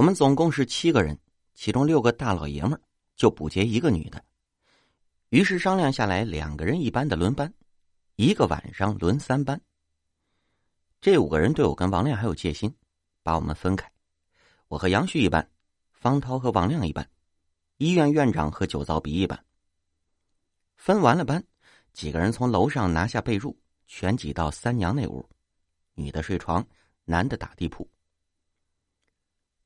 我们总共是七个人，其中六个大老爷们儿，就补接一个女的。于是商量下来，两个人一班的轮班，一个晚上轮三班。这五个人对我跟王亮还有戒心，把我们分开。我和杨旭一班，方涛和王亮一班，医院院长和酒糟鼻一班。分完了班，几个人从楼上拿下被褥，全挤到三娘那屋，女的睡床，男的打地铺。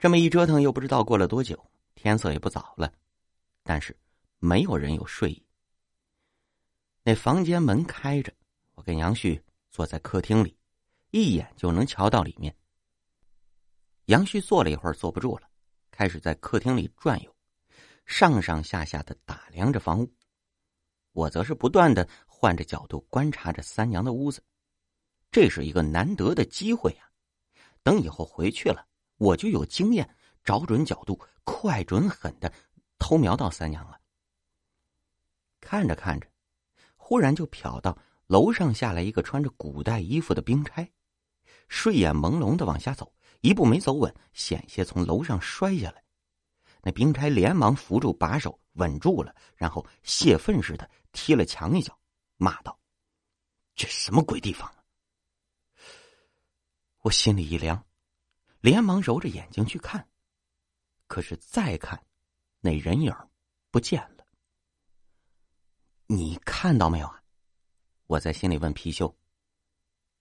这么一折腾，又不知道过了多久，天色也不早了，但是没有人有睡意。那房间门开着，我跟杨旭坐在客厅里，一眼就能瞧到里面。杨旭坐了一会儿，坐不住了，开始在客厅里转悠，上上下下的打量着房屋。我则是不断的换着角度观察着三娘的屋子，这是一个难得的机会呀！等以后回去了，我就有经验，找准角度，快准狠的偷瞄到三娘了。看着看着。忽然就瞟到楼上下来一个穿着古代衣服的兵差，睡眼朦胧的往下走，一步没走稳，险些从楼上摔下来。那兵差连忙扶住把手，稳住了，然后泄愤似的踢了墙一脚，骂道：“这什么鬼地方啊！”我心里一凉，连忙揉着眼睛去看，可是再看，那人影不见了。你看到没有啊？我在心里问貔貅。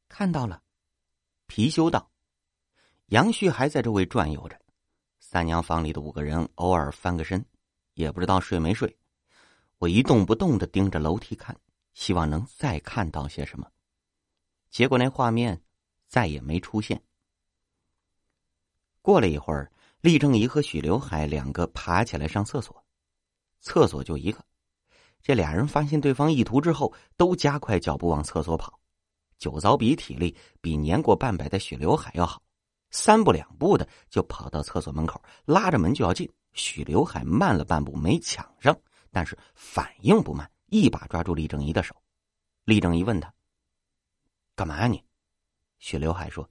看到了，貔貅道：“杨旭还在周围转悠着，三娘房里的五个人偶尔翻个身，也不知道睡没睡。我一动不动的盯着楼梯看，希望能再看到些什么。结果那画面再也没出现。过了一会儿，厉正仪和许刘海两个爬起来上厕所，厕所就一个。”这俩人发现对方意图之后，都加快脚步往厕所跑。酒糟鼻体力比年过半百的许刘海要好，三步两步的就跑到厕所门口，拉着门就要进。许刘海慢了半步，没抢上，但是反应不慢，一把抓住厉正仪的手。厉正仪问他：“干嘛呀你？”许刘海说：“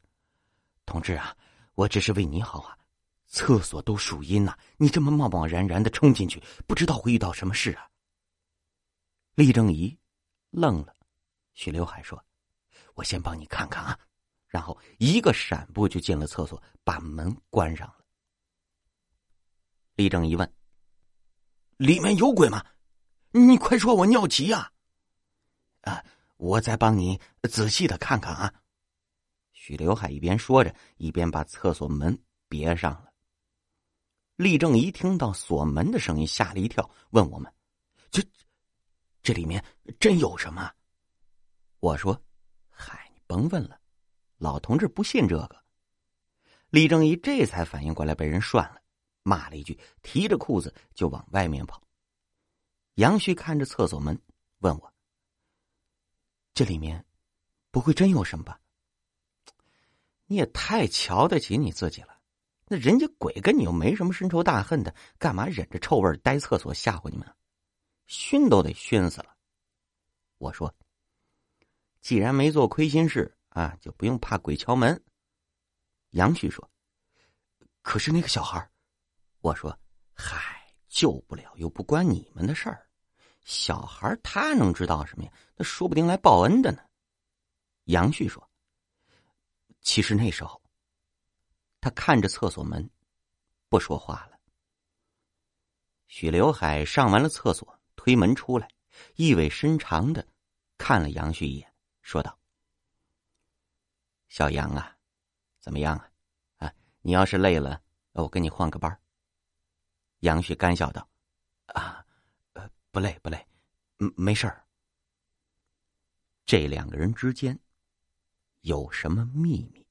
同志啊，我只是为你好啊！厕所都属阴呐，你这么贸贸然然的冲进去，不知道会遇到什么事啊！”厉正仪愣了，许刘海说：“我先帮你看看啊。”然后一个闪步就进了厕所，把门关上了。厉正仪问：“里面有鬼吗？你快说，我尿急呀！”啊，我再帮你仔细的看看啊。许刘海一边说着，一边把厕所门别上了。厉正一听到锁门的声音，吓了一跳，问我们：“这？”这里面真有什么？我说：“嗨，你甭问了，老同志不信这个。”李正一这才反应过来被人涮了，骂了一句，提着裤子就往外面跑。杨旭看着厕所门，问我：“这里面不会真有什么吧？”你也太瞧得起你自己了，那人家鬼跟你又没什么深仇大恨的，干嘛忍着臭味待厕所吓唬你们？熏都得熏死了。我说：“既然没做亏心事啊，就不用怕鬼敲门。”杨旭说：“可是那个小孩我说：“嗨，救不了又不关你们的事儿，小孩他能知道什么呀？那说不定来报恩的呢。”杨旭说：“其实那时候，他看着厕所门，不说话了。”许刘海上完了厕所。推门出来，意味深长的看了杨旭一眼，说道：“小杨啊，怎么样啊？啊，你要是累了，我跟你换个班。”杨旭干笑道：“啊，呃，不累不累，嗯，没事儿。”这两个人之间有什么秘密？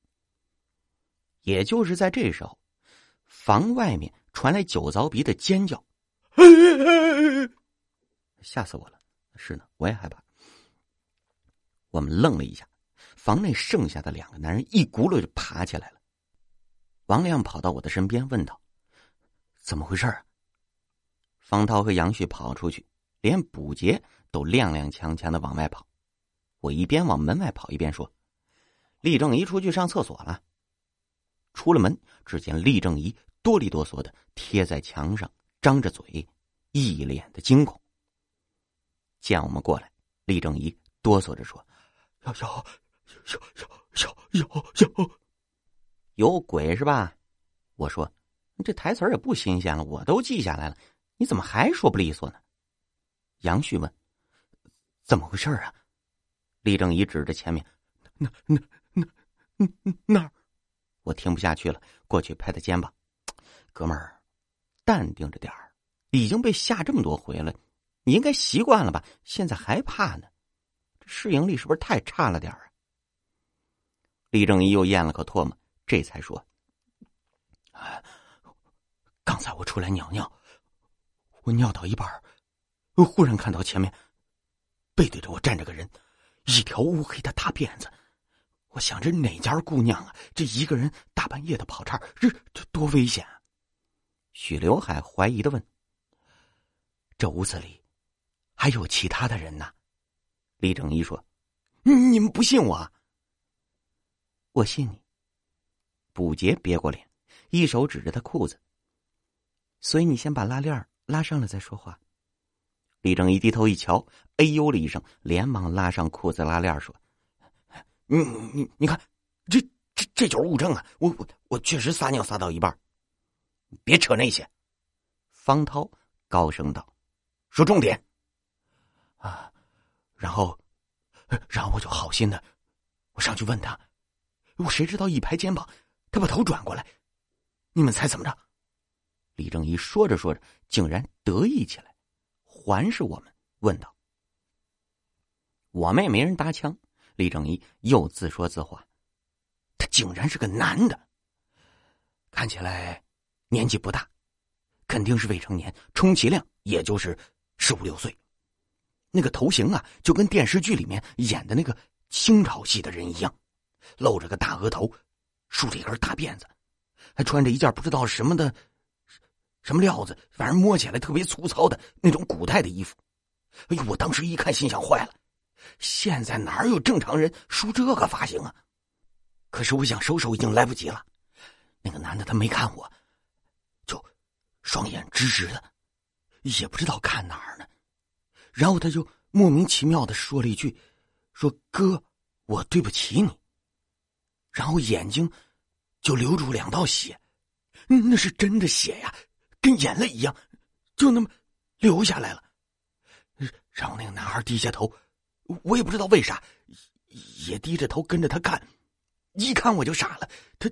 也就是在这时候，房外面传来酒糟鼻的尖叫。吓死我了！是呢，我也害怕。我们愣了一下，房内剩下的两个男人一骨碌就爬起来了。王亮跑到我的身边，问道：“怎么回事啊？”方涛和杨旭跑出去，连补杰都踉踉跄跄的往外跑。我一边往门外跑，一边说：“厉正仪出去上厕所了。”出了门，只见厉正仪哆里哆嗦的贴在墙上，张着嘴，一脸的惊恐。见我们过来，李正仪哆嗦着说：“有有有有有有有有鬼是吧？”我说：“这台词也不新鲜了，我都记下来了，你怎么还说不利索呢？”杨旭问：“怎么回事啊？”李正仪指着前面：“那那那 那儿。”我听不下去了，过去拍他肩膀：“ 哥们儿，淡定着点儿，已经被吓这么多回了，你应该习惯了吧？现在还怕呢？这适应力是不是太差了点儿啊？”李正一又咽了口唾沫，这才说：“啊刚才我出来尿尿，我尿到一半忽然看到前面背对着我站着个人，一条乌黑的大辫子。”我想着哪家姑娘啊？这一个人大半夜的跑这儿，这这多危险！啊！许刘海怀疑的问：“这屋子里还有其他的人呢？”李正一说：“你们不信我？我信你。”卜杰别过脸，一手指着他裤子：“所以你先把拉链拉上了再说话。”李正一低头一瞧，哎呦了一声，连忙拉上裤子拉链说。你你你看，这这这就是物证啊！我我我确实撒尿撒到一半，别扯那些。方涛高声道：“说重点啊！”然后，然后我就好心的，我上去问他，我谁知道一拍肩膀，他把头转过来，你们猜怎么着？李正一说着说着，竟然得意起来，环视我们，问道：“我们也没人搭腔。”李正一又自说自话：“他竟然是个男的，看起来年纪不大，肯定是未成年，充其量也就是十五六岁。那个头型啊，就跟电视剧里面演的那个清朝戏的人一样，露着个大额头，梳着一根大辫子，还穿着一件不知道什么的什么料子，反正摸起来特别粗糙的那种古代的衣服。哎呦，我当时一看，心想坏了。”现在哪有正常人梳这个发型啊？可是我想收手已经来不及了。那个男的他没看我，就双眼直直的，也不知道看哪儿呢。然后他就莫名其妙的说了一句：“说哥，我对不起你。”然后眼睛就流出两道血，那是真的血呀，跟眼泪一样，就那么流下来了。然后那个男孩低下头。我也不知道为啥，也低着头跟着他看，一看我就傻了。他，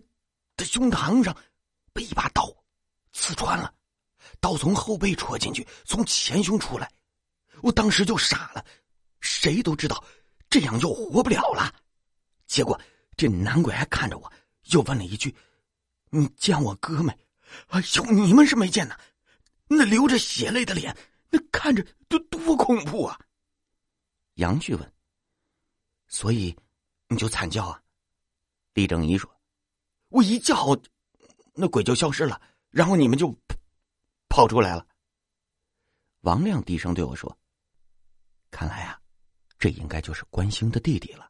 他胸膛上被一把刀刺穿了，刀从后背戳进去，从前胸出来。我当时就傻了，谁都知道这样就活不了了。结果这男鬼还看着我，又问了一句：“你见我哥没？”哎呦，你们是没见呐，那流着血泪的脸，那看着都多恐怖啊！杨旭问：“所以你就惨叫啊？”李正一说：“我一叫，那鬼就消失了，然后你们就跑出来了。”王亮低声对我说：“看来啊，这应该就是关兴的弟弟了。”